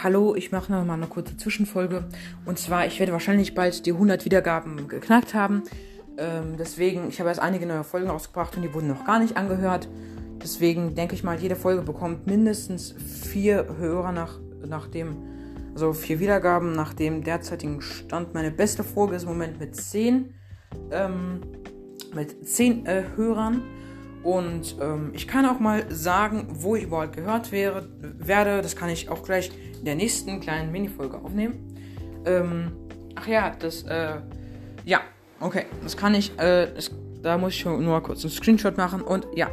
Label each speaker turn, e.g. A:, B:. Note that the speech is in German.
A: Hallo, ich mache noch mal eine kurze Zwischenfolge. Und zwar, ich werde wahrscheinlich bald die 100 Wiedergaben geknackt haben. Ähm, deswegen, ich habe erst einige neue Folgen rausgebracht und die wurden noch gar nicht angehört. Deswegen denke ich mal, jede Folge bekommt mindestens vier Hörer nach, nach dem, also vier Wiedergaben nach dem derzeitigen Stand. Meine beste Folge ist im Moment mit 10, ähm, mit 10 äh, Hörern. Und ähm, ich kann auch mal sagen, wo ich überhaupt gehört wäre, werde. Das kann ich auch gleich in der nächsten kleinen Mini-Folge aufnehmen. Ähm, ach ja, das, äh, ja, okay, das kann ich, äh, das, da muss ich nur kurz einen Screenshot machen und ja.